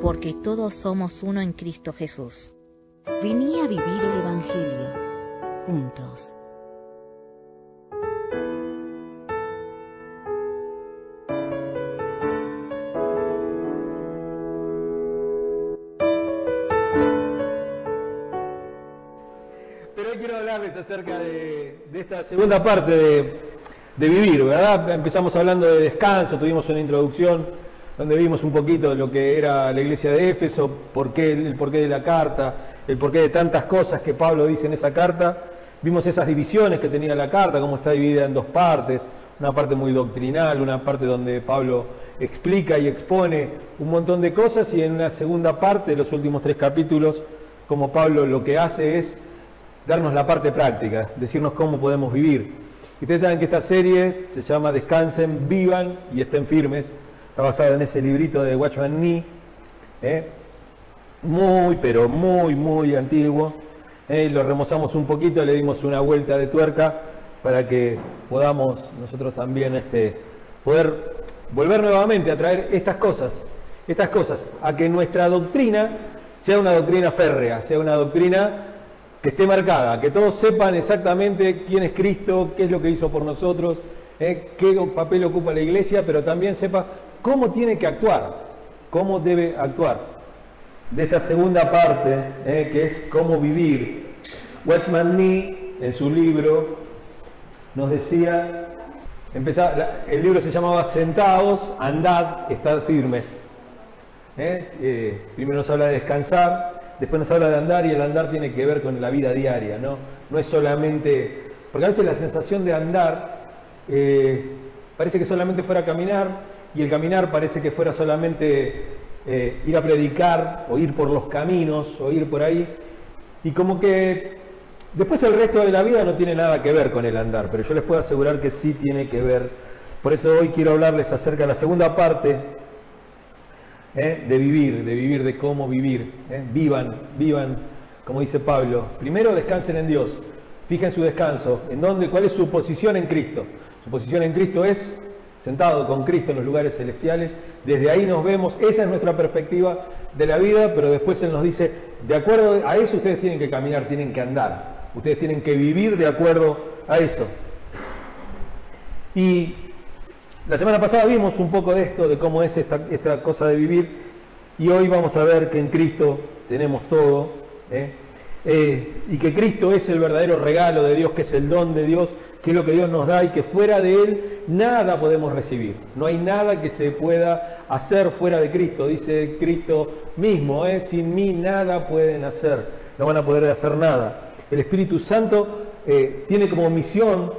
Porque todos somos uno en Cristo Jesús. Vení a vivir el Evangelio juntos. Pero hoy quiero hablarles acerca de, esta segunda parte de vivir, ¿verdad? Empezamos hablando de descanso, tuvimos una introducción donde vimos un poquito lo que era la iglesia de Éfeso, por qué, el porqué de la carta, el porqué de tantas cosas que Pablo dice en esa carta. Vimos esas divisiones que tenía la carta, cómo está dividida en dos partes, una parte muy doctrinal, una parte donde Pablo explica y expone un montón de cosas y en una segunda parte, los últimos tres capítulos, como Pablo lo que hace es darnos la parte práctica, decirnos cómo podemos vivir. Ustedes saben que esta serie se llama Descansen, vivan y estén firmes. Está basada en ese librito de Watchman Nee, ¿eh? muy, pero muy, muy antiguo. ¿eh? Lo remozamos un poquito, le dimos una vuelta de tuerca para que podamos nosotros también este, poder volver nuevamente a traer estas cosas, estas cosas, a que nuestra doctrina sea una doctrina férrea, sea una doctrina que esté marcada, que todos sepan exactamente quién es Cristo, qué es lo que hizo por nosotros, ¿eh? qué papel ocupa la iglesia, pero también sepa cómo tiene que actuar, cómo debe actuar. De esta segunda parte, ¿eh? que es cómo vivir. Watchman Nee, en su libro, nos decía, empezaba, el libro se llamaba Sentados, andad, estad firmes. ¿Eh? Eh, primero nos habla de descansar, después nos habla de andar y el andar tiene que ver con la vida diaria, ¿no? No es solamente, porque a veces la sensación de andar parece que solamente fuera caminar y el caminar parece que fuera solamente eh, ir a predicar o ir por los caminos o ir por ahí y como que después el resto de la vida no tiene nada que ver con el andar, pero yo les puedo asegurar que sí tiene que ver. Por eso hoy quiero hablarles acerca de la segunda parte ¿eh? de vivir, de vivir, de cómo vivir. ¿eh? Vivan, vivan, como dice Pablo. Primero descansen en Dios. Fijen su descanso. ¿En dónde? ¿Cuál es su posición en Cristo? Su posición en Cristo es sentado con Cristo en los lugares celestiales. Desde ahí nos vemos. Esa es nuestra perspectiva de la vida, pero después Él nos dice, de acuerdo a eso ustedes tienen que caminar, tienen que andar. Ustedes tienen que vivir de acuerdo a eso. Y la semana pasada vimos un poco de esto, de cómo es esta, cosa de vivir, y hoy vamos a ver que en Cristo tenemos todo, ¿eh? Eh, y que Cristo es el verdadero regalo de Dios, que es el don de Dios, que es lo que Dios nos da y que fuera de Él nada podemos recibir. No hay nada que se pueda hacer fuera de Cristo, dice Cristo mismo, ¿eh? sin mí nada pueden hacer, no van a poder hacer nada. El Espíritu Santo eh, tiene como misión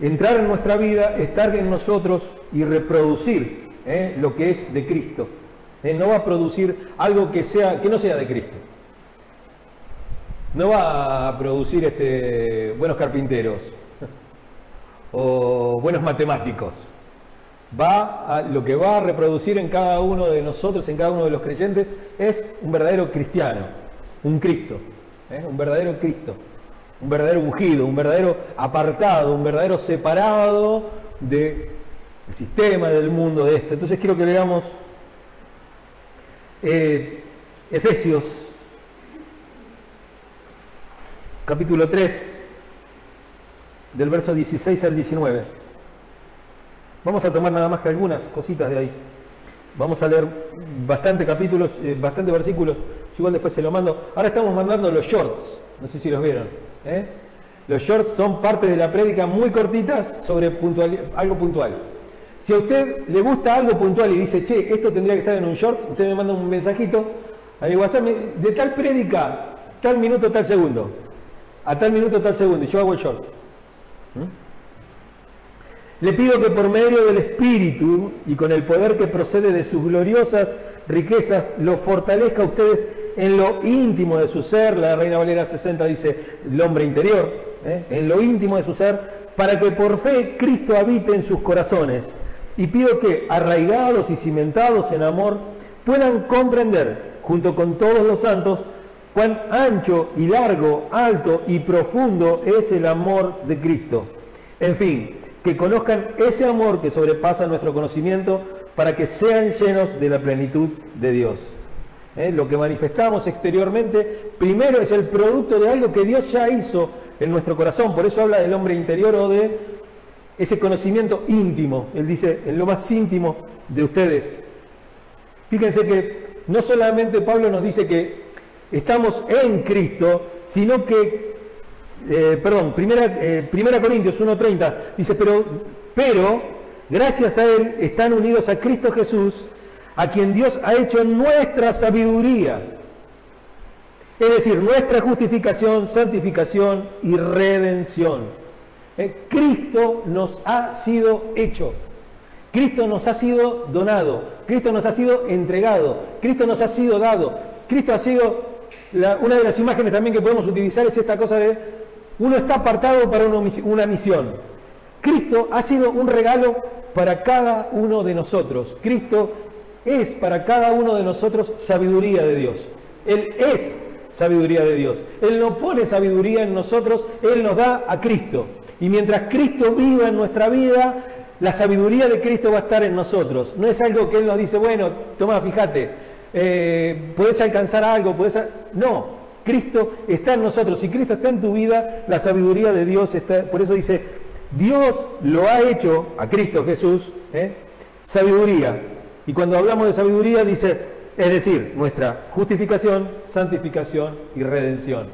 entrar en nuestra vida, estar en nosotros y reproducir ¿eh? lo que es de Cristo. No va a producir algo que no sea de Cristo. No va a producir este, buenos carpinteros o buenos matemáticos. Va a, lo que va a reproducir en cada uno de nosotros, en cada uno de los creyentes, es un verdadero cristiano, un Cristo, ¿eh? un verdadero Cristo un verdadero ungido, un verdadero apartado, un verdadero separado del sistema, del mundo, de esto. Entonces quiero que leamos eh, Efesios capítulo 3, del verso 16 al 19. Vamos a tomar nada más que algunas cositas de ahí. Vamos a leer bastante capítulos, eh, bastante versículos. Igual después se lo mando. Ahora estamos mandando los shorts. No sé si los vieron. ¿eh? Los shorts son parte de la prédica muy cortitas sobre algo puntual. Si a usted le gusta algo puntual y dice, che, esto tendría que estar en un short, usted me manda un mensajito de tal prédica, tal minuto, tal segundo. A tal minuto, tal segundo. Y yo hago el short. Le pido que por medio del Espíritu y con el poder que procede de sus gloriosas riquezas lo fortalezca a ustedes en lo íntimo de su ser. La Reina Valera 60 dice el hombre interior, ¿eh? en lo íntimo de su ser, para que por fe Cristo habite en sus corazones. Y pido que, arraigados y cimentados en amor, puedan comprender, junto con todos los santos, cuán ancho y largo, alto y profundo es el amor de Cristo. En fin, que conozcan ese amor que sobrepasa nuestro conocimiento para que sean llenos de la plenitud de Dios. ¿Eh? Lo que manifestamos exteriormente, primero es el producto de algo que Dios ya hizo en nuestro corazón. Por eso habla del hombre interior o de ese conocimiento íntimo. Él dice, en lo más íntimo de ustedes. Fíjense que no solamente Pablo nos dice que estamos en Cristo, sino que, eh, perdón, primera, eh, primera Corintios 1.30 dice, pero, pero gracias a Él están unidos a Cristo Jesús, a quien Dios ha hecho nuestra sabiduría. Es decir, nuestra justificación, santificación y redención. Eh, Cristo nos ha sido hecho. Cristo nos ha sido donado. Cristo nos ha sido entregado. Cristo nos ha sido dado. Cristo ha sido una de las imágenes también que podemos utilizar es esta cosa de uno está apartado para una misión. Cristo ha sido un regalo para cada uno de nosotros. Cristo es para cada uno de nosotros sabiduría de Dios. Él es sabiduría de Dios. Él no pone sabiduría en nosotros, Él nos da a Cristo. Y mientras Cristo viva en nuestra vida, la sabiduría de Cristo va a estar en nosotros. No es algo que Él nos dice, bueno, toma, fíjate, eh, puedes alcanzar algo, puedes... No, Cristo está en nosotros. Si Cristo está en tu vida, la sabiduría de Dios está... Por eso dice, Dios lo ha hecho a Cristo Jesús, ¿eh? sabiduría. Y cuando hablamos de sabiduría dice, es decir, nuestra justificación, santificación y redención.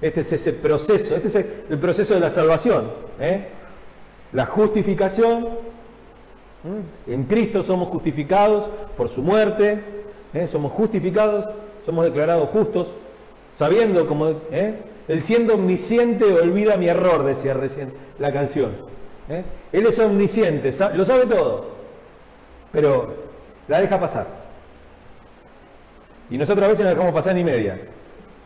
Este es ese proceso, este es el proceso de la salvación. ¿eh? La justificación, en Cristo somos justificados por su muerte, ¿eh? somos justificados, somos declarados justos, sabiendo como ¿eh? el siendo omnisciente olvida mi error, decía recién la canción. ¿eh? Él es omnisciente, lo sabe todo, pero la deja pasar. Y nosotros a veces no dejamos pasar ni media.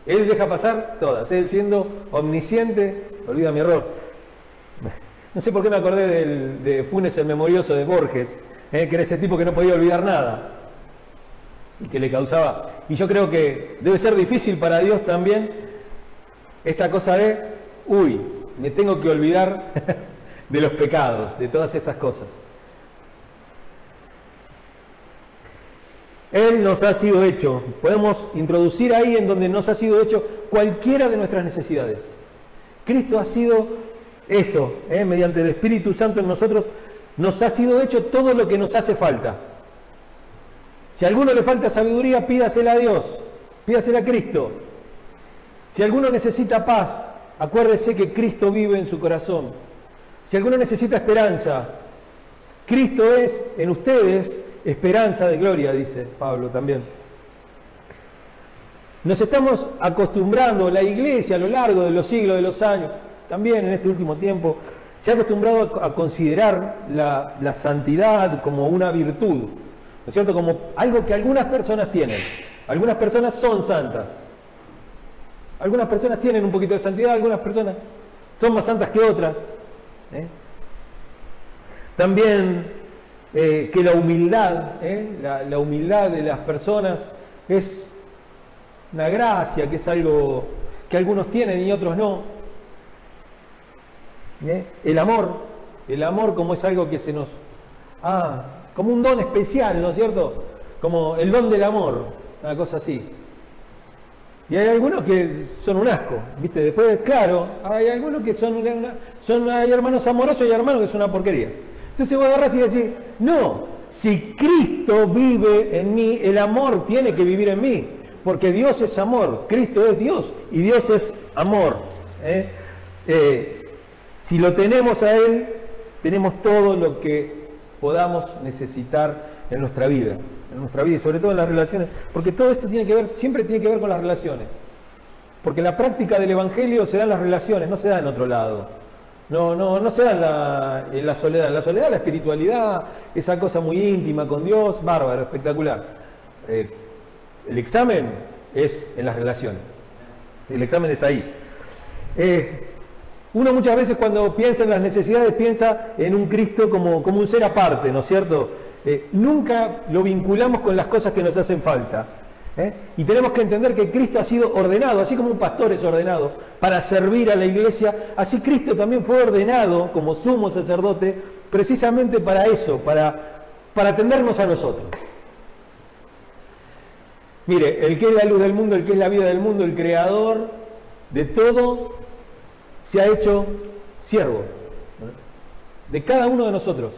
Él deja pasar todas. Él siendo omnisciente, olvida mi error. No sé por qué me acordé de Funes el Memorioso de Borges, que era ese tipo que no podía olvidar nada y que le causaba. Y yo creo que debe ser difícil para Dios también esta cosa de, uy, me tengo que olvidar de los pecados, de todas estas cosas. Él nos ha sido hecho, podemos introducir ahí en donde nos ha sido hecho cualquiera de nuestras necesidades. Cristo ha sido eso, ¿eh? mediante el Espíritu Santo en nosotros, nos ha sido hecho todo lo que nos hace falta. Si a alguno le falta sabiduría, pídasela a Dios, pídasela a Cristo. Si alguno necesita paz, acuérdese que Cristo vive en su corazón. Si alguno necesita esperanza, Cristo es en ustedes esperanza de gloria, dice Pablo también. Nos estamos acostumbrando, la iglesia a lo largo de los siglos, de los años, también en este último tiempo, se ha acostumbrado a considerar la, la santidad como una virtud. ¿No es cierto? Como algo que algunas personas tienen. Algunas personas son santas. Algunas personas tienen un poquito de santidad, algunas personas son más santas que otras. ¿eh? También eh, que la humildad, ¿eh? la, humildad de las personas es una gracia, que es algo que algunos tienen y otros no. El amor, el amor como es algo que se nos como un don especial, ¿no es cierto? Como el don del amor, una cosa así. Y hay algunos que son un asco, ¿viste? Después, claro, hay algunos que son, hay hermanos amorosos y hermanos que son una porquería. Entonces vos agarrás y decís, no, si Cristo vive en mí, el amor tiene que vivir en mí, porque Dios es amor, Cristo es Dios y Dios es amor. ¿eh? Eh, si lo tenemos a Él, tenemos todo lo que podamos necesitar en nuestra vida, en nuestra vida y sobre todo en las relaciones, porque todo esto tiene que ver, siempre tiene que ver con las relaciones. Porque la práctica del Evangelio se da en las relaciones, no se da en otro lado. No, no, no se da en la, en la soledad. La soledad, la espiritualidad, esa cosa muy íntima con Dios, bárbaro, espectacular. eh, el examen es en las relaciones. El examen está ahí. Eh, uno muchas veces cuando piensa en las necesidades piensa en un Cristo como, como un ser aparte, ¿no es cierto? Eh, nunca lo vinculamos con las cosas que nos hacen falta. ¿eh? Y tenemos que entender que Cristo ha sido ordenado, así como un pastor es ordenado para servir a la iglesia, así Cristo también fue ordenado como sumo sacerdote precisamente para eso, para, para atendernos a nosotros. Mire, el que es la luz del mundo, el que es la vida del mundo, el creador de todo, se ha hecho siervo de cada uno de nosotros.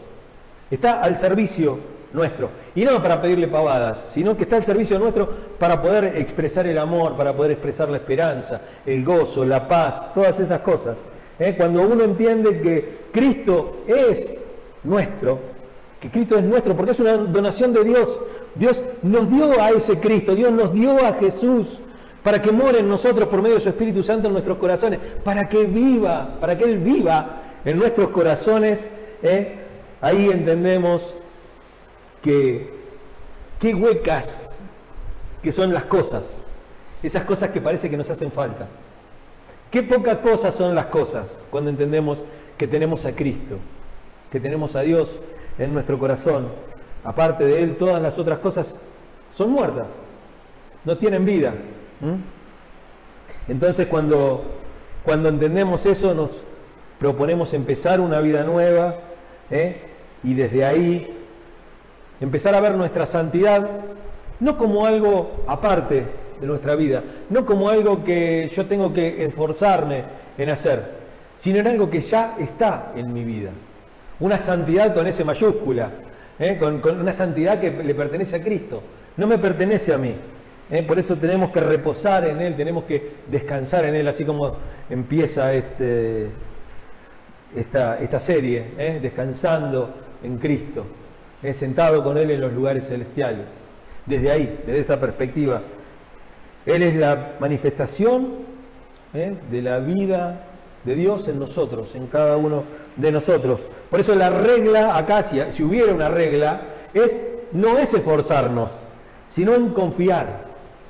Está al servicio nuestro. Y no para pedirle pavadas, sino que está al servicio nuestro para poder expresar el amor, para poder expresar la esperanza, el gozo, la paz, todas esas cosas. ¿Eh? Cuando uno entiende que Cristo es nuestro, que Cristo es nuestro, porque es una donación de Dios. Dios nos dio a ese Cristo, Dios nos dio a Jesús para que more en nosotros por medio de su Espíritu Santo en nuestros corazones, para que viva, para que Él viva en nuestros corazones. ¿eh? Ahí entendemos que qué huecas que son las cosas, esas cosas que parece que nos hacen falta. Qué pocas cosas son las cosas cuando entendemos que tenemos a Cristo, que tenemos a Dios en nuestro corazón. Aparte de Él, todas las otras cosas son muertas, no tienen vida. ¿Mm? Entonces cuando, cuando entendemos eso nos proponemos empezar una vida nueva ¿eh? y desde ahí empezar a ver nuestra santidad no como algo aparte de nuestra vida, no como algo que yo tengo que esforzarme en hacer, sino en algo que ya está en mi vida. Una santidad con ese mayúscula, ¿eh? con una santidad que le pertenece a Cristo, no me pertenece a mí. ¿Eh? Por eso tenemos que reposar en Él, tenemos que descansar en Él, así como empieza este, esta, esta, serie, ¿eh? descansando en Cristo, ¿eh? sentado con Él en los lugares celestiales. Desde ahí, desde esa perspectiva, Él es la manifestación de la vida de Dios en nosotros, en cada uno de nosotros. Por eso la regla acá, si, hubiera una regla, es no es esforzarnos, sino en confiar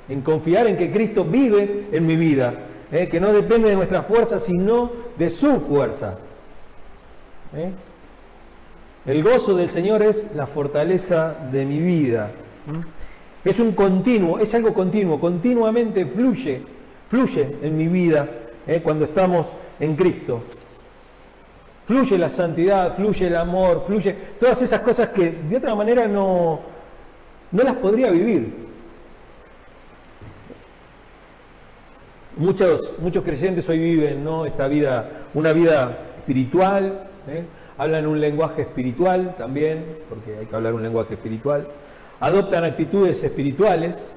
en confiar en que Cristo vive en mi vida, ¿eh? que no depende de nuestra fuerza, sino de su fuerza. ¿eh? El gozo del Señor es la fortaleza de mi vida. Es un continuo, es algo continuo, continuamente fluye, fluye en mi vida ¿eh? cuando estamos en Cristo. Fluye la santidad, fluye el amor, fluye todas esas cosas que de otra manera no, no las podría vivir. Muchos, muchos creyentes hoy viven ¿no? esta vida, una vida espiritual, ¿eh? hablan un lenguaje espiritual también, porque hay que hablar un lenguaje espiritual, adoptan actitudes espirituales,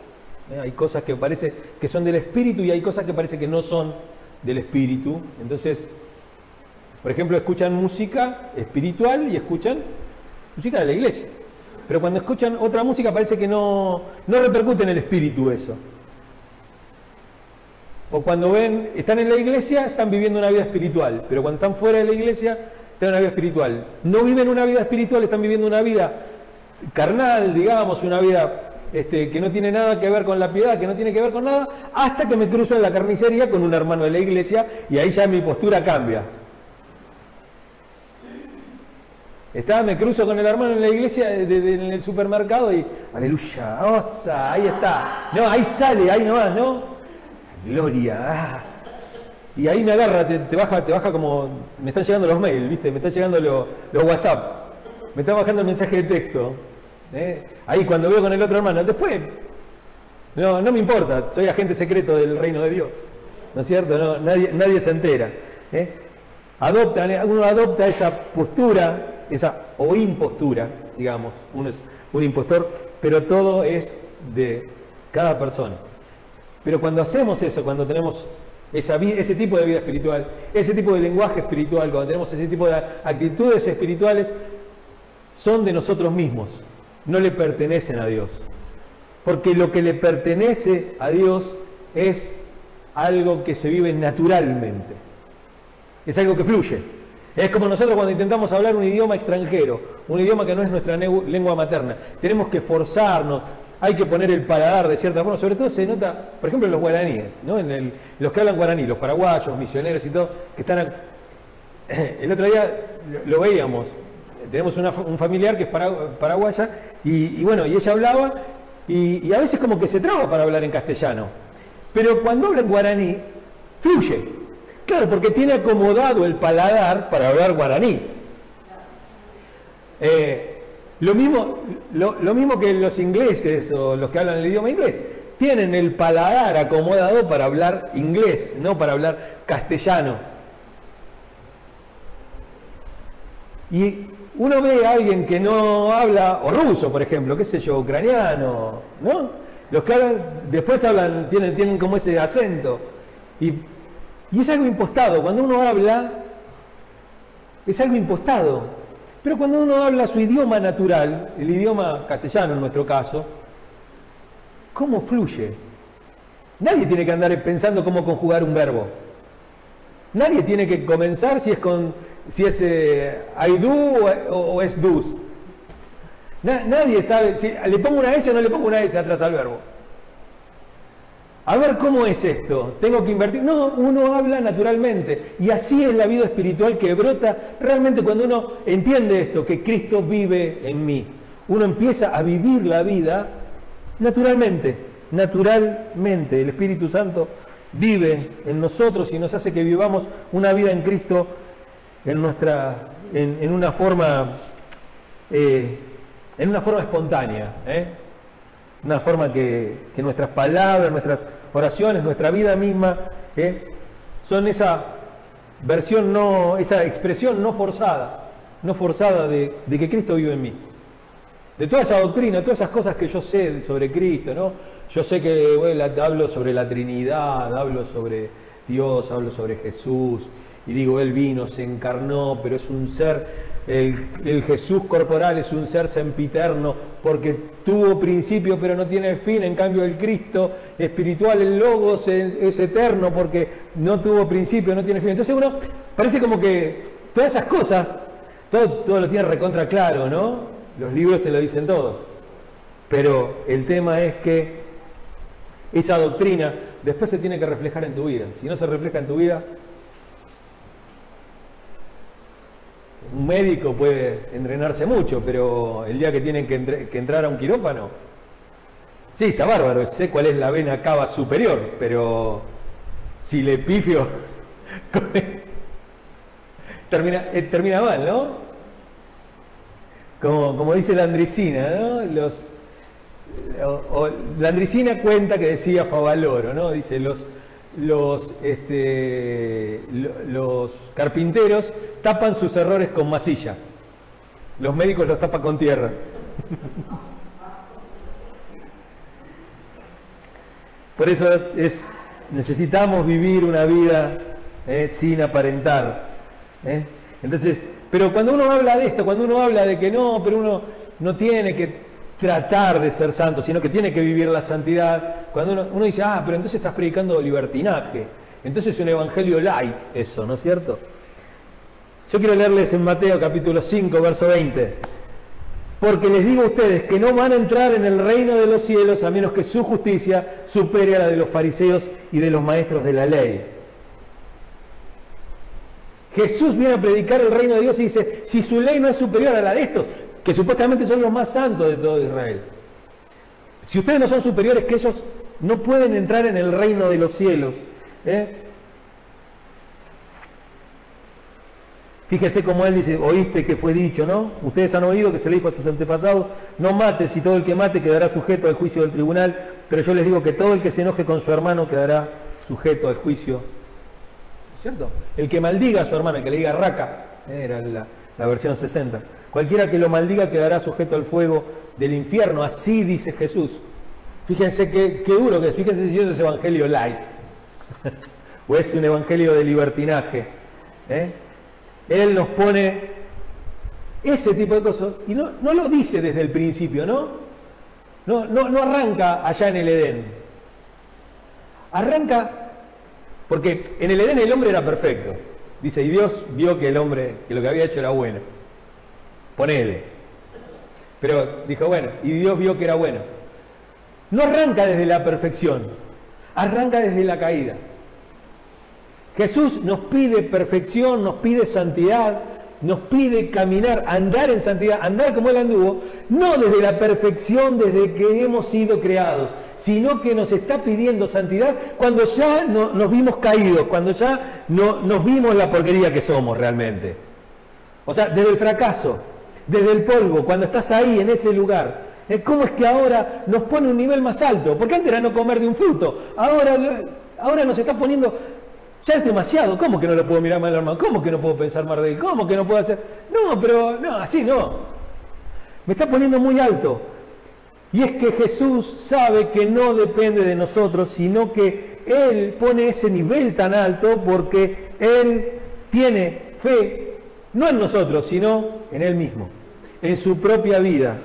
¿eh? hay cosas que parece que son del espíritu y hay cosas que parece que no son del espíritu. Entonces, por ejemplo, escuchan música espiritual y escuchan música de la iglesia. Pero cuando escuchan otra música parece que no, no repercute en el espíritu eso. O cuando ven, están en la iglesia, están viviendo una vida espiritual, pero cuando están fuera de la iglesia, están en una vida espiritual. No viven una vida espiritual, están viviendo una vida carnal, digamos, una vida este, que no tiene nada que ver con la piedad, que no tiene que ver con nada, hasta que me cruzo en la carnicería con un hermano de la iglesia y ahí ya mi postura cambia. Está, me cruzo con el hermano en la iglesia, en el supermercado y, aleluya, osa, ahí está. No, ahí sale, ahí nomás, ¿no? Gloria. Ah. Y ahí me agarra, te, baja, te baja como. Me están llegando los mails, ¿viste? Me están llegando los, WhatsApp. Me está bajando el mensaje de texto. ¿eh? Ahí cuando veo con el otro hermano. Después, no, no me importa, soy agente secreto del reino de Dios. ¿No es cierto? nadie, nadie se entera. ¿eh? Adopta, uno adopta esa postura, esa o impostura, digamos. Uno es un impostor, pero todo es de cada persona. Pero cuando hacemos eso, cuando tenemos ese tipo de vida espiritual, ese tipo de lenguaje espiritual, cuando tenemos ese tipo de actitudes espirituales, son de nosotros mismos, no le pertenecen a Dios. Porque lo que le pertenece a Dios es algo que se vive naturalmente, es algo que fluye. Es como nosotros cuando intentamos hablar un idioma extranjero, un idioma que no es nuestra lengua materna. Tenemos que forzarnos, hay que poner el paladar de cierta forma, sobre todo se nota, por ejemplo, en los guaraníes, ¿no? los que hablan guaraní, los paraguayos, misioneros y todo, que están... el otro día lo, veíamos, tenemos un familiar que es paraguaya, y, bueno, y ella hablaba, y, a veces como que se traba para hablar en castellano, pero cuando habla en guaraní, fluye. Claro, porque tiene acomodado el paladar para hablar guaraní. Eh, lo mismo, lo, mismo que los ingleses o los que hablan el idioma inglés, tienen el paladar acomodado para hablar inglés, no para hablar castellano. Y uno ve a alguien que no habla, o ruso, por ejemplo, qué sé yo, ucraniano, ¿no? Los que hablan, después hablan, tienen, tienen como ese acento. Y, y es algo impostado. Cuando uno habla, es algo impostado. Pero cuando uno habla su idioma natural, el idioma castellano en nuestro caso, ¿cómo fluye? Nadie tiene que andar pensando cómo conjugar un verbo. Nadie tiene que comenzar si es con si es eh, I do o, es do's. nadie sabe si le pongo una S o no le pongo una S atrás al verbo. A ver cómo es esto, tengo que invertir. No, uno habla naturalmente. Y así es la vida espiritual que brota realmente cuando uno entiende esto, que Cristo vive en mí. Uno empieza a vivir la vida naturalmente, naturalmente. El Espíritu Santo vive en nosotros y nos hace que vivamos una vida en Cristo en, nuestra, en, una forma, eh, en una forma espontánea. ¿eh? Una forma que, nuestras palabras, nuestras oraciones, nuestra vida misma, ¿eh? son esa versión no, esa expresión no forzada, no forzada de, que Cristo vive en mí. De toda esa doctrina, todas esas cosas que yo sé sobre Cristo, ¿no? Yo sé que hablo sobre la Trinidad, hablo sobre Dios, hablo sobre Jesús, y digo, Él vino, se encarnó, pero es un ser el, Jesús corporal es un ser sempiterno porque tuvo principio pero no tiene fin, en cambio el Cristo espiritual, el Logos es, eterno porque no tuvo principio, no tiene fin. Entonces uno parece como que todas esas cosas, todo, todo lo tiene recontra claro, ¿no? Los libros te lo dicen todo. Pero el tema es que esa doctrina después se tiene que reflejar en tu vida. Si no se refleja en tu vida, un médico puede entrenarse mucho, pero el día que tienen que, entrar a un quirófano, sí, está bárbaro, sé cuál es la vena cava superior, pero si le pifio, termina, eh, termina mal, ¿no? Como, como dice la andricina, ¿no? Los, la cuenta que decía Favaloro, ¿no? Dice, los, los, este, los carpinteros tapan sus errores con masilla. Los médicos los tapan con tierra. Por eso es, necesitamos vivir una vida eh, sin aparentar. Eh. Entonces, pero cuando uno habla de esto, cuando uno habla de que no, pero uno no tiene que tratar de ser santo, sino que tiene que vivir la santidad. Cuando uno, dice, ah, pero entonces estás predicando libertinaje. Entonces es un evangelio light eso, ¿no es cierto? Yo quiero leerles en Mateo capítulo 5, verso 20. Porque les digo a ustedes que no van a entrar en el reino de los cielos a menos que su justicia supere a la de los fariseos y de los maestros de la ley. Jesús viene a predicar el reino de Dios y dice, si su ley no es superior a la de estos, que supuestamente son los más santos de todo Israel. Si ustedes no son superiores que ellos, no pueden entrar en el reino de los cielos. ¿eh? Fíjese como él dice, oíste que fue dicho, ¿no? Ustedes han oído que se le dijo a sus antepasados, no mates y todo el que mate quedará sujeto al juicio del tribunal, pero yo les digo que todo el que se enoje con su hermano quedará sujeto al juicio. ¿Cierto? El que maldiga a su hermano, el que le diga raca, era la versión 60. Cualquiera que lo maldiga quedará sujeto al fuego del infierno, así dice Jesús. Fíjense qué, duro que es, fíjense si eso es evangelio light, o es un evangelio de libertinaje. ¿eh? Él nos pone ese tipo de cosas, y no, lo dice desde el principio, ¿no? No, no, no arranca allá en el Edén. Arranca porque en el Edén el hombre era perfecto. Dice, y Dios vio que el hombre, que lo que había hecho era bueno. Ponele. Pero dijo, bueno, y Dios vio que era bueno. no arranca desde la perfección, arranca desde la caída. Jesús nos pide perfección, nos pide santidad, nos pide caminar, andar en santidad, andar como Él anduvo, no desde la perfección desde que hemos sido creados, sino que nos está pidiendo santidad cuando ya no, nos vimos caídos, cuando ya no, nos vimos la porquería que somos realmente. O sea, desde el fracaso, desde el polvo, cuando estás ahí en ese lugar. ¿Cómo es que ahora nos pone un nivel más alto? Porque antes era no comer de un fruto, ahora, ahora nos está poniendo ya es demasiado. ¿Cómo que no lo puedo mirar mal hermano? ¿Cómo que no puedo pensar mal de él? ¿Cómo que no puedo hacer? No, pero no, así no. Me está poniendo muy alto. Y es que Jesús sabe que no depende de nosotros, sino que Él pone ese nivel tan alto porque Él tiene fe, no en nosotros, sino en Él mismo, en su propia vida.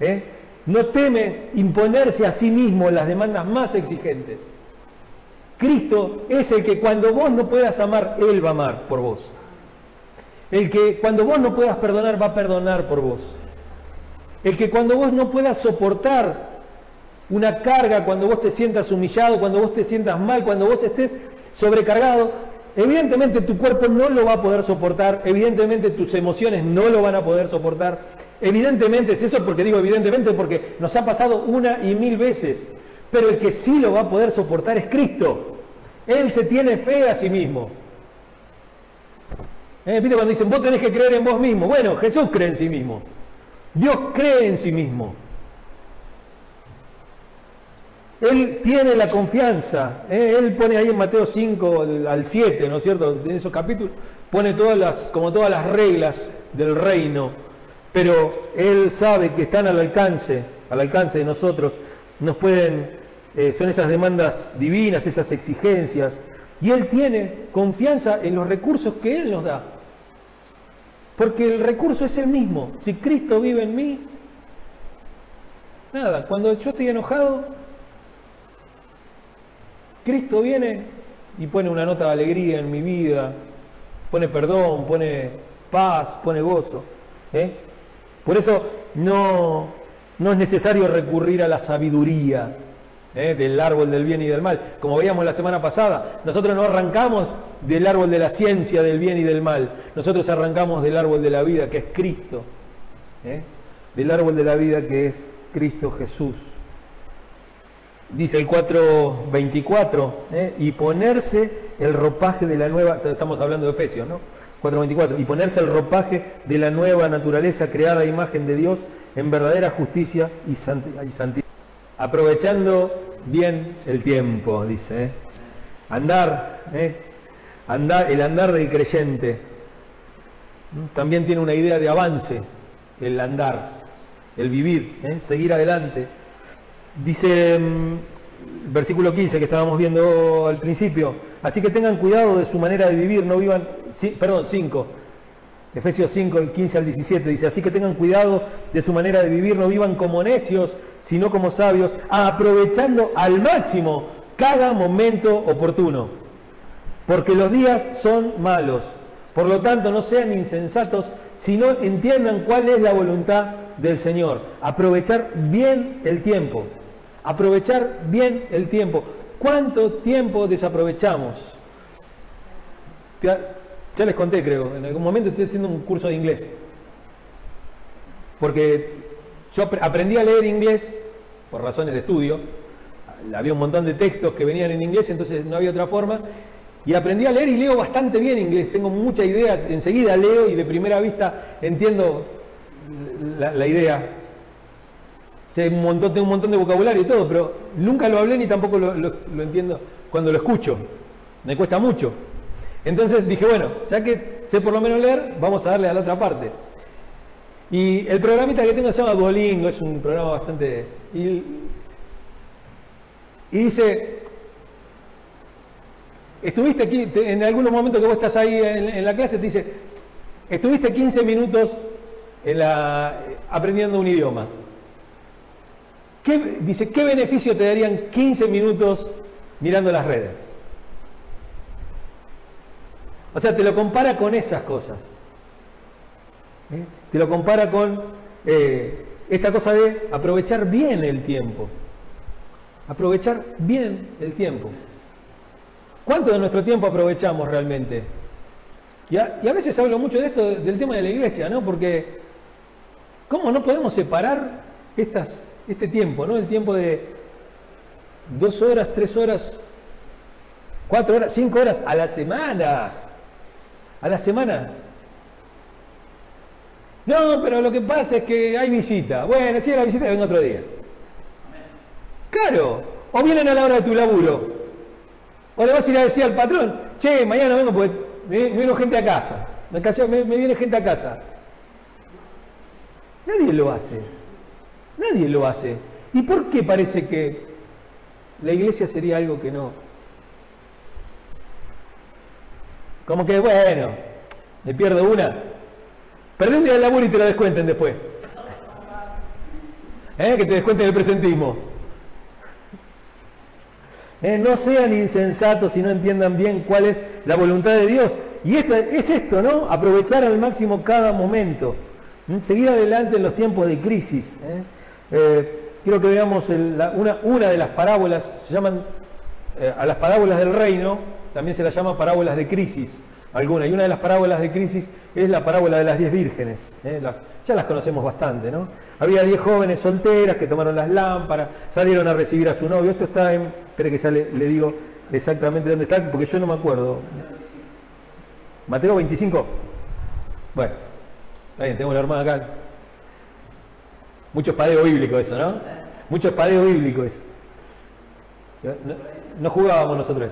¿eh? No teme imponerse a sí mismo las demandas más exigentes. Cristo es el que cuando vos no puedas amar, Él va a amar por vos. El que cuando vos no puedas perdonar, va a perdonar por vos. El que cuando vos no puedas soportar una carga, cuando vos te sientas humillado, cuando vos te sientas mal, cuando vos estés sobrecargado, evidentemente tu cuerpo no lo va a poder soportar, evidentemente tus emociones no lo van a poder soportar, evidentemente es eso porque digo evidentemente porque nos ha pasado una y mil veces, pero el que sí lo va a poder soportar es Cristo. Él se tiene fe a sí mismo. ¿Eh? ¿Viste cuando dicen, vos tenés que creer en vos mismo? Bueno, Jesús cree en sí mismo. Dios cree en sí mismo. Él tiene la confianza. ¿eh? Él pone ahí en Mateo 5 al 7, ¿no es cierto? En esos capítulos pone todas las, como todas las reglas del reino. Pero Él sabe que están al alcance, al alcance de nosotros. Nos pueden, eh, son esas demandas divinas, esas exigencias. Y Él tiene confianza en los recursos que Él nos da. Porque el recurso es el mismo. Si Cristo vive en mí, nada, cuando yo estoy enojado, Cristo viene y pone una nota de alegría en mi vida, pone perdón, pone paz, pone gozo. ¿eh? Por eso no, no es necesario recurrir a la sabiduría, ¿eh? del árbol del bien y del mal. Como veíamos la semana pasada, nosotros no arrancamos del árbol de la ciencia del bien y del mal, nosotros arrancamos del árbol de la vida que es Cristo, ¿eh? del árbol de la vida que es Cristo Jesús. Dice el 4.24, ¿eh? y ponerse el ropaje de la nueva, estamos hablando de Efesios, ¿no? 4.24, y ponerse el ropaje de la nueva naturaleza creada a imagen de Dios en verdadera justicia y santidad aprovechando bien el tiempo, dice. ¿eh? Andar, ¿eh? andar, el andar del creyente. También tiene una idea de avance, el andar, el vivir, ¿eh? seguir adelante. Dice mm, versículo 15 que estábamos viendo al principio, así que tengan cuidado de su manera de vivir, no vivan, perdón, 5, Efesios 5, el 15 al 17 dice, así que tengan cuidado de su manera de vivir, no vivan como necios, sino como sabios, aprovechando al máximo cada momento oportuno, porque los días son malos. Por lo tanto, no sean insensatos, sino entiendan cuál es la voluntad del Señor. Aprovechar bien el tiempo. Aprovechar bien el tiempo. ¿Cuánto tiempo desaprovechamos? Ya les conté, creo, en algún momento estoy haciendo un curso de inglés. Porque yo aprendí a leer inglés por razones de estudio. Había un montón de textos que venían en inglés, entonces no había otra forma. Y aprendí a leer y leo bastante bien inglés. Tengo mucha idea, enseguida leo y de primera vista entiendo la, idea. Sé un montón, tengo un montón de vocabulario y todo, pero nunca lo hablé ni tampoco lo entiendo cuando lo escucho. Me cuesta mucho. Entonces dije, bueno, ya que sé por lo menos leer, vamos a darle a la otra parte. Y el programita que tengo se llama Duolingo, es un programa bastante... Y, dice, estuviste aquí, en algunos momentos que vos estás ahí en, la clase, te dice, estuviste 15 minutos en la, aprendiendo un idioma. ¿Qué, dice, ¿qué beneficio te darían 15 minutos mirando las redes? O sea, te lo compara con esas cosas. ¿Eh? Te lo compara con eh, esta cosa de aprovechar bien el tiempo. aprovechar bien el tiempo. ¿Cuánto de nuestro tiempo aprovechamos realmente? Y a, veces hablo mucho de esto, del tema de la iglesia, ¿no? Porque, ¿cómo no podemos separar estas, este tiempo, ¿no? El tiempo de dos horas, tres horas, cuatro horas, cinco horas a la semana. A la semana. No, pero lo que pasa es que hay visita. Bueno, si hay la visita, venga otro día. Claro. O vienen a la hora de tu laburo. O le vas a ir a decir al patrón, che, mañana vengo porque me, viene gente a casa. Me, me viene gente a casa. Nadie lo hace. Nadie lo hace. ¿Y por qué parece que la iglesia sería algo que no? Como que, bueno, me pierdo una. Perdí un día de laburo y te la descuenten después. ¿Eh? Que te descuenten el presentismo. ¿Eh? No sean insensatos y no entiendan bien cuál es la voluntad de Dios. Y esto, es esto, ¿no? Aprovechar al máximo cada momento. ¿Mm? Seguir adelante en los tiempos de crisis. ¿eh? Eh, quiero que veamos una, de las parábolas, se llaman a las parábolas del reino, también se las llama parábolas de crisis alguna. Y una de las parábolas de crisis es la parábola de las diez vírgenes. ya las conocemos bastante, ¿no? Había diez jóvenes solteras que tomaron las lámparas, salieron a recibir a su novio. Esto está en Espere que ya le, digo exactamente dónde está, porque yo no me acuerdo. Mateo 25. Bueno, está bien, tengo la hermana acá. Mucho espadeo bíblico eso, ¿no? Mucho espadeo bíblico eso. No, jugábamos nosotros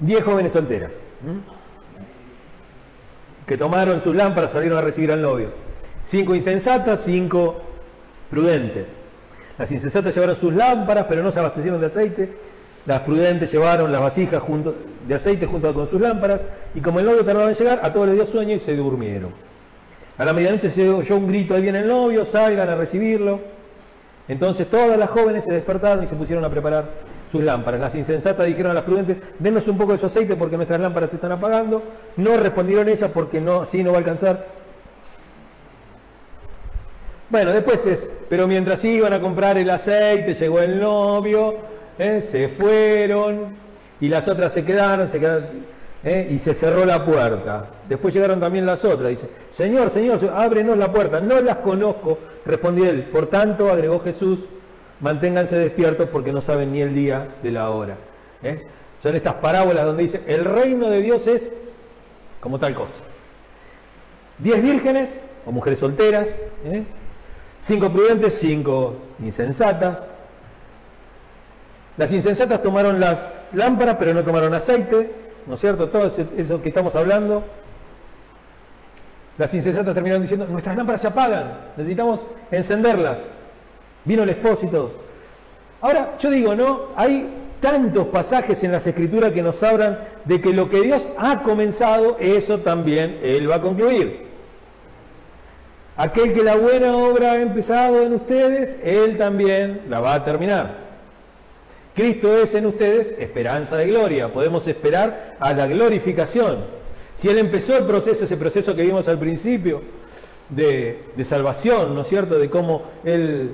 Diez jóvenes solteras que tomaron sus lámparas, salieron a recibir al novio. Cinco insensatas, cinco prudentes. Las insensatas llevaron sus lámparas, pero no se abastecieron de aceite. Las prudentes llevaron las vasijas de aceite junto con sus lámparas. Y como el novio tardaba en llegar, a todos les dio sueño y se durmieron. A la medianoche se oyó un grito, ahí viene el novio, salgan a recibirlo. Entonces todas las jóvenes se despertaron y se pusieron a preparar sus lámparas. Las insensatas dijeron a las prudentes, denos un poco de su aceite porque nuestras lámparas se están apagando. No respondieron ellas porque no, así no va a alcanzar bueno, después es, pero mientras iban a comprar el aceite, llegó el novio, ¿eh? se fueron y las otras se quedaron, se quedaron ¿eh? y se cerró la puerta. Después llegaron también las otras, dice, Señor, Señor, ábrenos la puerta, no las conozco, respondió él. Por tanto, agregó Jesús, manténganse despiertos porque no saben ni el día de la hora. ¿eh? Son estas parábolas donde dice, el reino de Dios es como tal cosa. Diez vírgenes o mujeres solteras, Cinco prudentes, cinco insensatas. Las insensatas tomaron las lámparas, pero no tomaron aceite, ¿no es cierto? Todo eso que estamos hablando. Las insensatas terminaron diciendo, nuestras lámparas se apagan, necesitamos encenderlas. Vino el todo. Ahora, yo digo, ¿no? Hay tantos pasajes en las escrituras que nos hablan de que lo que Dios ha comenzado, eso también Él va a concluir. Aquel que la buena obra ha empezado en ustedes, Él también la va a terminar. Cristo es en ustedes esperanza de gloria. Podemos esperar a la glorificación. Si Él empezó el proceso, ese proceso que vimos al principio de, salvación, ¿no es cierto? De cómo Él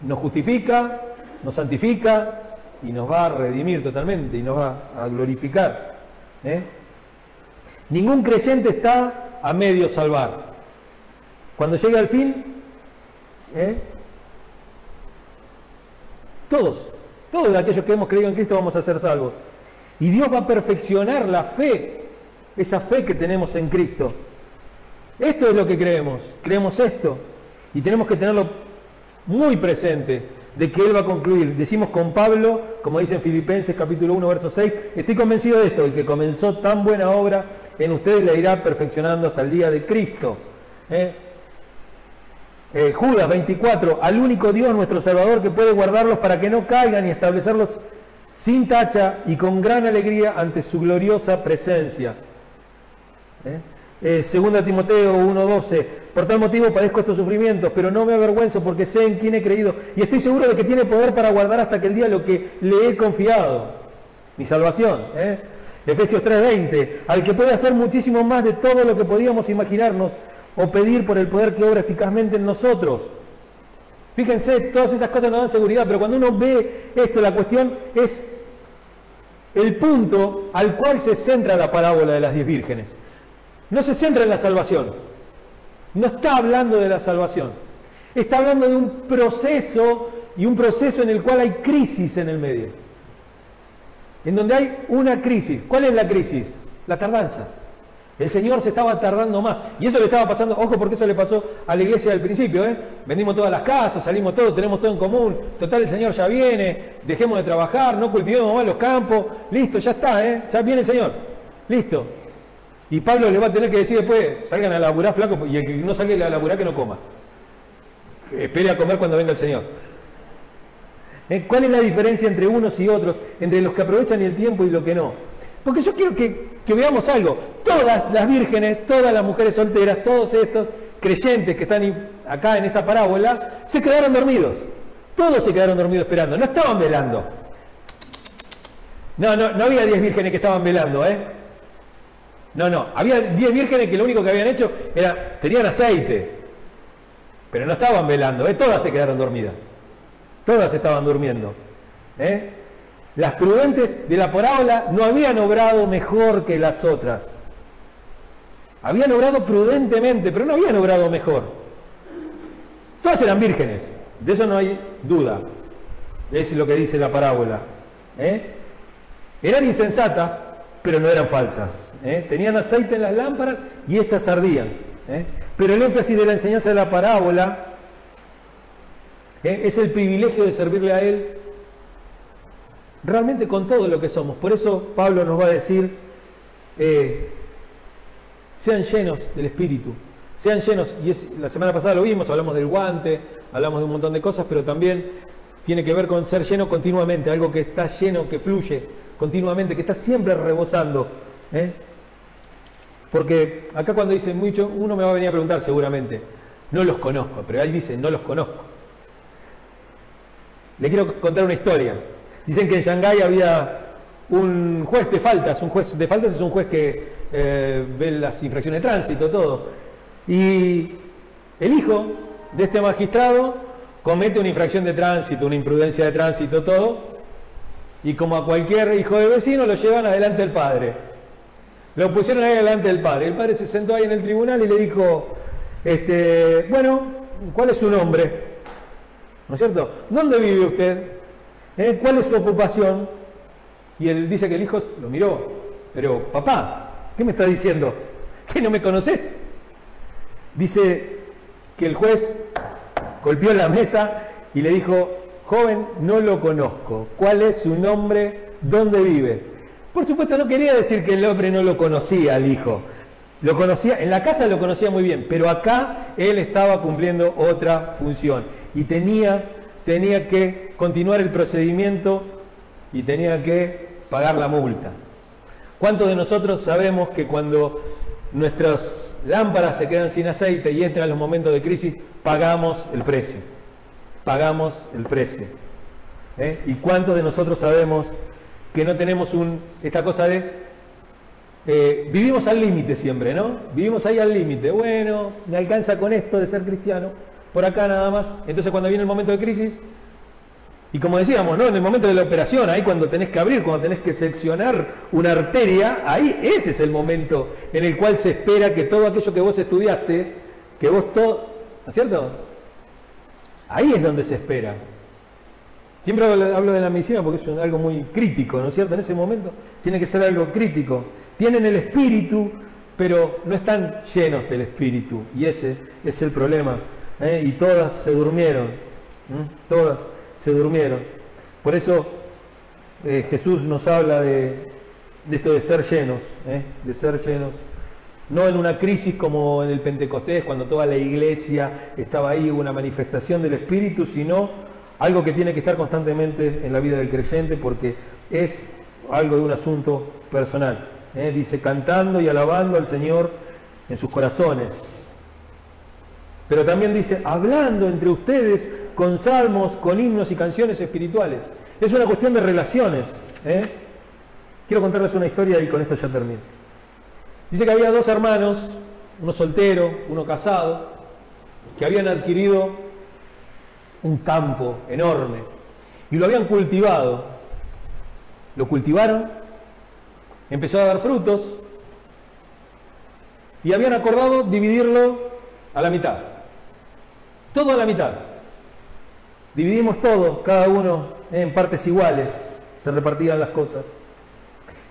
nos justifica, nos santifica y nos va a redimir totalmente y nos va a glorificar. ¿eh? Ningún creyente está a medio salvar. Cuando llegue al fin, ¿eh? todos, todos aquellos que hemos creído en Cristo vamos a ser salvos. Y Dios va a perfeccionar la fe, esa fe que tenemos en Cristo. Esto es lo que creemos, creemos esto. Y tenemos que tenerlo muy presente, de que Él va a concluir. Decimos con Pablo, como dice en Filipenses capítulo 1, verso 6, estoy convencido de esto, el que comenzó tan buena obra en ustedes la irá perfeccionando hasta el día de Cristo. ¿eh? Eh, Judas 24, al único Dios nuestro Salvador que puede guardarlos para que no caigan y establecerlos sin tacha y con gran alegría ante su gloriosa presencia. ¿Eh? Eh, segunda Timoteo 1.12, por tal motivo padezco estos sufrimientos, pero no me avergüenzo porque sé en quién he creído y estoy seguro de que tiene poder para guardar hasta aquel día lo que le he confiado, mi salvación. Efesios 3.20, al que puede hacer muchísimo más de todo lo que podíamos imaginarnos o pedir por el poder que obra eficazmente en nosotros. Fíjense, todas esas cosas nos dan seguridad, pero cuando uno ve esto, la cuestión es el punto al cual se centra la parábola de las diez vírgenes. No se centra en la salvación, no está hablando de la salvación, está hablando de un proceso y un proceso en el cual hay crisis en el medio. En donde hay una crisis. ¿Cuál es la crisis? La tardanza. El Señor se estaba tardando más. Y eso le estaba pasando, ojo porque eso le pasó a la iglesia al principio. ¿eh? Vendimos todas las casas, salimos todos, tenemos todo en común. Total, el Señor ya viene, dejemos de trabajar, no cultivemos más los campos. Listo, ya está, ¿eh? ya viene el Señor. Listo. Y Pablo le va a tener que decir después, salgan a laburar flaco y el que no salga a laburar que no coma. Espere a comer cuando venga el Señor. ¿Eh? ¿Cuál es la diferencia entre unos y otros, entre los que aprovechan el tiempo y los que no? Porque yo quiero que, veamos algo. Todas las vírgenes, todas las mujeres solteras, todos estos creyentes que están acá en esta parábola, se quedaron dormidos. Todos se quedaron dormidos esperando, no estaban velando. No, no, no había diez vírgenes que estaban velando, ¿eh? No, no, había diez vírgenes que lo único que habían hecho era, tenían aceite, pero no estaban velando, ¿eh? todas se quedaron dormidas. Todas estaban durmiendo. ¿eh? Las prudentes de la parábola no habían obrado mejor que las otras. Habían obrado prudentemente, pero no habían obrado mejor. Todas eran vírgenes, de eso no hay duda. Es lo que dice la parábola. ¿eh? Eran insensatas, pero no eran falsas. ¿eh? Tenían aceite en las lámparas y éstas ardían. ¿eh? Pero el énfasis de la enseñanza de la parábola es el privilegio de servirle a Él realmente con todo lo que somos. Por eso Pablo nos va a decir, eh, sean llenos del Espíritu, sean llenos, y la semana pasada lo vimos, hablamos del guante, hablamos de un montón de cosas, pero también tiene que ver con ser lleno continuamente, algo que está lleno, que fluye continuamente, que está siempre rebosando. ¿eh? Porque acá cuando dicen mucho, uno me va a venir a preguntar seguramente, no los conozco, pero ahí dice, no los conozco. Le quiero contar una historia. Dicen que en Shanghái había un juez de faltas, un juez de faltas es un juez que eh, ve las infracciones de tránsito, todo. Y el hijo de este magistrado comete una infracción de tránsito, una imprudencia de tránsito, todo. Y como a cualquier hijo de vecino lo llevan adelante el padre. Lo pusieron ahí adelante el padre. El padre se sentó ahí en el tribunal y le dijo, este, bueno, ¿cuál es su nombre? ¿No es cierto? ¿Dónde vive usted? ¿Eh? ¿Cuál es su ocupación? Y él dice que el hijo lo miró, pero papá, ¿qué me está diciendo? ¿Que no me conoces? Dice que el juez golpeó la mesa y le dijo, joven, no lo conozco, ¿cuál es su nombre? ¿Dónde vive? Por supuesto no quería decir que el hombre no lo conocía al hijo, lo conocía, en la casa lo conocía muy bien, pero acá él estaba cumpliendo otra función y tenía, tenía que continuar el procedimiento y tenía que pagar la multa. ¿Cuántos de nosotros sabemos que cuando nuestras lámparas se quedan sin aceite y entran los momentos de crisis, pagamos el precio? Pagamos el precio. ¿Eh? ¿Y cuántos de nosotros sabemos que no tenemos un, esta cosa de eh, vivimos al límite siempre, ¿no? Vivimos ahí al límite. Bueno, me alcanza con esto de ser cristiano, por acá nada más. Entonces cuando viene el momento de crisis, y como decíamos, ¿no? En el momento de la operación, ahí cuando tenés que abrir, cuando tenés que seccionar una arteria, ahí ese es el momento en el cual se espera que todo aquello que vos estudiaste, que vos todo, ¿no es cierto? Ahí es donde se espera. Siempre hablo de la medicina porque es algo muy crítico, ¿no es cierto? En ese momento tiene que ser algo crítico. Tienen el espíritu, pero no están llenos del espíritu. Y ese es el problema. ¿eh? Y todas se durmieron. Todas se durmieron. Por eso eh, Jesús nos habla de, esto de ser llenos, ¿eh? de ser llenos. No en una crisis como en el Pentecostés, cuando toda la iglesia estaba ahí, una manifestación del Espíritu, sino algo que tiene que estar constantemente en la vida del creyente porque es algo de un asunto personal. ¿eh? Dice, cantando y alabando al Señor en sus corazones. Pero también dice, hablando entre ustedes con salmos, con himnos y canciones espirituales. Es una cuestión de relaciones. ¿eh? Quiero contarles una historia y con esto ya termino. Dice que había dos hermanos, uno soltero, uno casado, que habían adquirido un campo enorme, y lo habían cultivado. Lo cultivaron, empezó a dar frutos, y habían acordado dividirlo a la mitad. Todo a la mitad. Dividimos todo, cada uno en partes iguales, se repartían las cosas.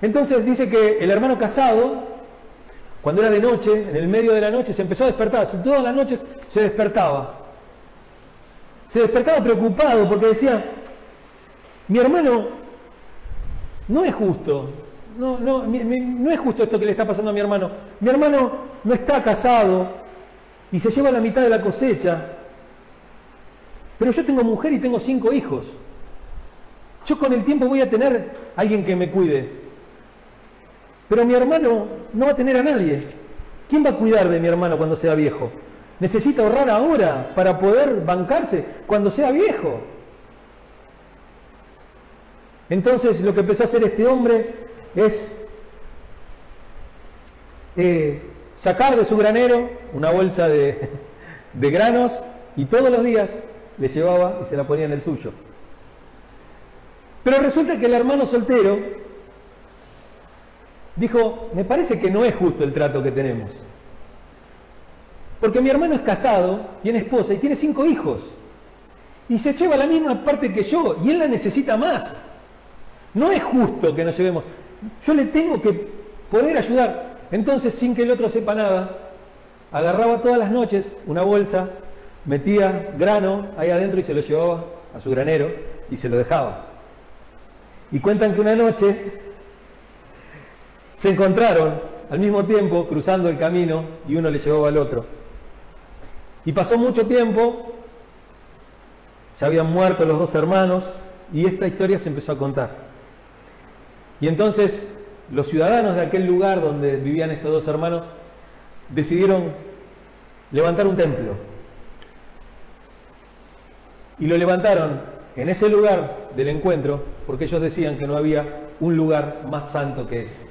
Entonces dice que el hermano casado, cuando era de noche, en el medio de la noche, se empezó a despertar, todas las noches se despertaba. Se despertaba preocupado porque decía, mi hermano no es justo, no, no, es justo esto que le está pasando a mi hermano. Mi hermano no está casado y se lleva la mitad de la cosecha. Pero yo tengo mujer y tengo cinco hijos. Yo con el tiempo voy a tener alguien que me cuide. Pero mi hermano no va a tener a nadie. ¿Quién va a cuidar de mi hermano cuando sea viejo? Necesita ahorrar ahora para poder bancarse cuando sea viejo. Entonces lo que empezó a hacer este hombre es eh, sacar de su granero una bolsa de granos y todos los días le llevaba y se la ponía en el suyo. Pero resulta que el hermano soltero dijo, me parece que no es justo el trato que tenemos. Porque mi hermano es casado, tiene esposa y tiene cinco hijos. Y se lleva la misma parte que yo y él la necesita más. No es justo que nos llevemos. Yo le tengo que poder ayudar. Entonces, sin que el otro sepa nada, agarraba todas las noches una bolsa, metía grano ahí adentro y se lo llevaba a su granero y se lo dejaba. Y cuentan que una noche se encontraron al mismo tiempo cruzando el camino y uno le llevaba al otro. Y pasó mucho tiempo, ya habían muerto los dos hermanos y esta historia se empezó a contar. Y entonces los ciudadanos de aquel lugar donde vivían estos dos hermanos decidieron levantar un templo. Y lo levantaron en ese lugar del encuentro porque ellos decían que no había un lugar más santo que ese.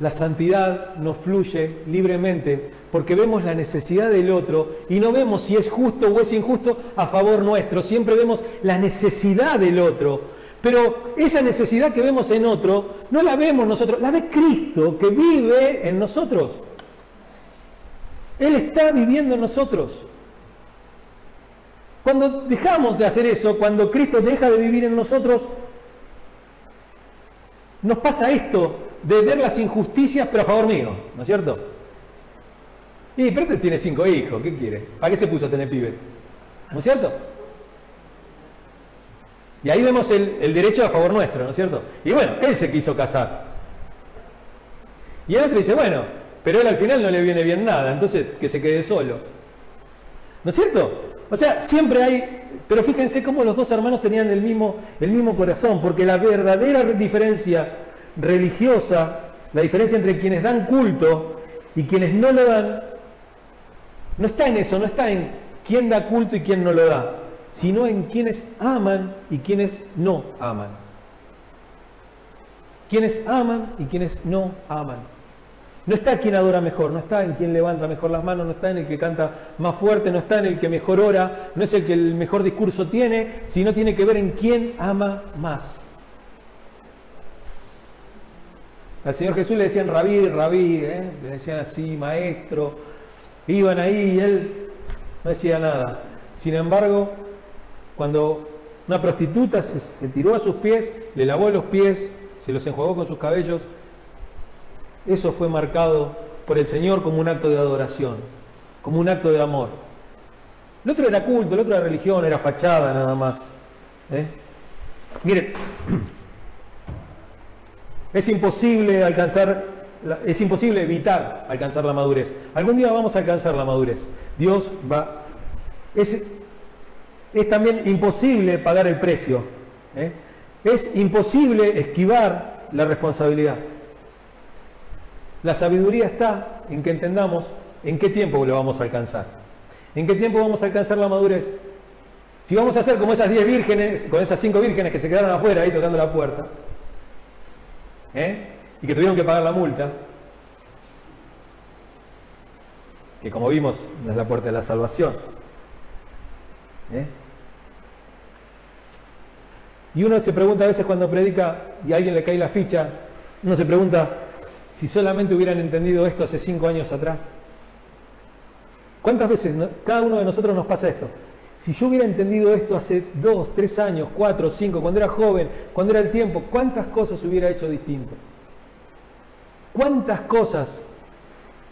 La santidad nos fluye libremente porque vemos la necesidad del otro y no vemos si es justo o es injusto a favor nuestro, siempre vemos la necesidad del otro. Pero esa necesidad que vemos en otro, no la vemos nosotros, la ve Cristo que vive en nosotros. Él está viviendo en nosotros. Cuando dejamos de hacer eso, cuando Cristo deja de vivir en nosotros, nos pasa esto de ver las injusticias pero a favor mío, ¿no es cierto? Y pero este tiene cinco hijos, ¿qué quiere? ¿Para qué se puso a tener pibe? ¿No es cierto? Y ahí vemos el, derecho a favor nuestro, ¿no es cierto? Y bueno, él se quiso casar. Y el otro dice, bueno, pero él al final no le viene bien nada, entonces que se quede solo. ¿No es cierto? O sea, siempre hay, pero fíjense cómo los dos hermanos tenían el mismo, el mismo corazón, porque la verdadera diferencia religiosa, la diferencia entre quienes dan culto y quienes no lo dan, no está en eso, no está en quién da culto y quién no lo da sino en quienes aman y quienes no aman. Quienes aman y quienes no aman. No está quien adora mejor, no está en quien levanta mejor las manos, no está en el que canta más fuerte, no está en el que mejor ora, no es el que el mejor discurso tiene, sino tiene que ver en quién ama más. Al Señor Jesús le decían rabí, rabí, ¿eh? le decían así, maestro, iban ahí y él no decía nada. Sin embargo, cuando una prostituta se, tiró a sus pies, le lavó los pies, se los enjuagó con sus cabellos, eso fue marcado por el Señor como un acto de adoración, como un acto de amor. El otro era culto, el otro era religión, era fachada nada más. ¿eh? Miren, es imposible alcanzar, es imposible evitar alcanzar la madurez. Algún día vamos a alcanzar la madurez. Dios va, es, es también imposible pagar el precio. ¿eh? Es imposible esquivar la responsabilidad. La sabiduría está en que entendamos en qué tiempo lo vamos a alcanzar. ¿En qué tiempo vamos a alcanzar la madurez? Si vamos a hacer como esas 10 vírgenes, con esas 5 vírgenes que se quedaron afuera ahí tocando la puerta, ¿eh? y que tuvieron que pagar la multa, que como vimos no es la puerta de la salvación, ¿eh? Y uno se pregunta a veces cuando predica y a alguien le cae la ficha, uno se pregunta si solamente hubieran entendido esto hace cinco años atrás. ¿Cuántas veces cada uno de nosotros nos pasa esto? Si yo hubiera entendido esto hace dos, tres años, cuatro, cinco, cuando era joven, cuando era el tiempo, ¿cuántas cosas hubiera hecho distinto? ¿Cuántas cosas?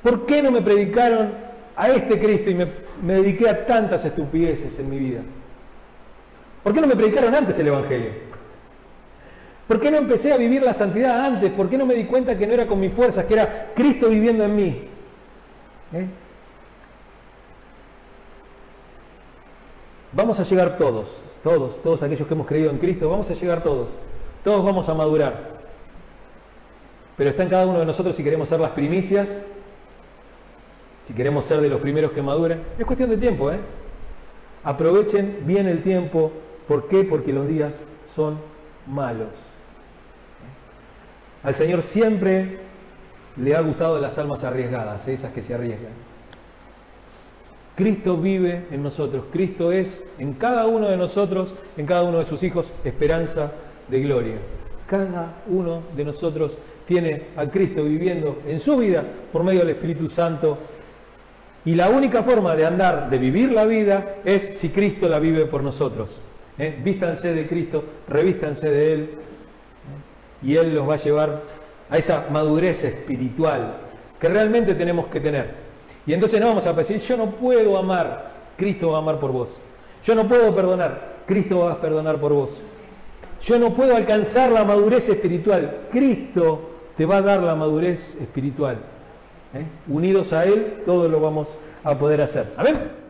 ¿Por qué no me predicaron a este Cristo y me, me dediqué a tantas estupideces en mi vida? ¿Por qué no me predicaron antes el Evangelio? ¿Por qué no empecé a vivir la santidad antes? ¿Por qué no me di cuenta que no era con mis fuerzas, que era Cristo viviendo en mí? ¿Eh? Vamos a llegar todos, todos, todos aquellos que hemos creído en Cristo, vamos a llegar todos. Todos vamos a madurar. Pero está en cada uno de nosotros si queremos ser las primicias, si queremos ser de los primeros que maduren. Es cuestión de tiempo, ¿eh? Aprovechen bien el tiempo. ¿Por qué? Porque los días son malos. Al Señor siempre le ha gustado las almas arriesgadas, esas que se arriesgan. Cristo vive en nosotros, Cristo es en cada uno de nosotros, en cada uno de sus hijos, esperanza de gloria. Cada uno de nosotros tiene a Cristo viviendo en su vida por medio del Espíritu Santo. Y la única forma de andar, de vivir la vida, es si Cristo la vive por nosotros. ¿Eh? Vístanse de Cristo, revístanse de Él, y Él los va a llevar a esa madurez espiritual que realmente tenemos que tener. Y entonces no vamos a decir, yo no puedo amar, Cristo va a amar por vos. Yo no puedo perdonar, Cristo va a perdonar por vos. Yo no puedo alcanzar la madurez espiritual, Cristo te va a dar la madurez espiritual. ¿Eh? Unidos a Él, todo lo vamos a poder hacer. Amén.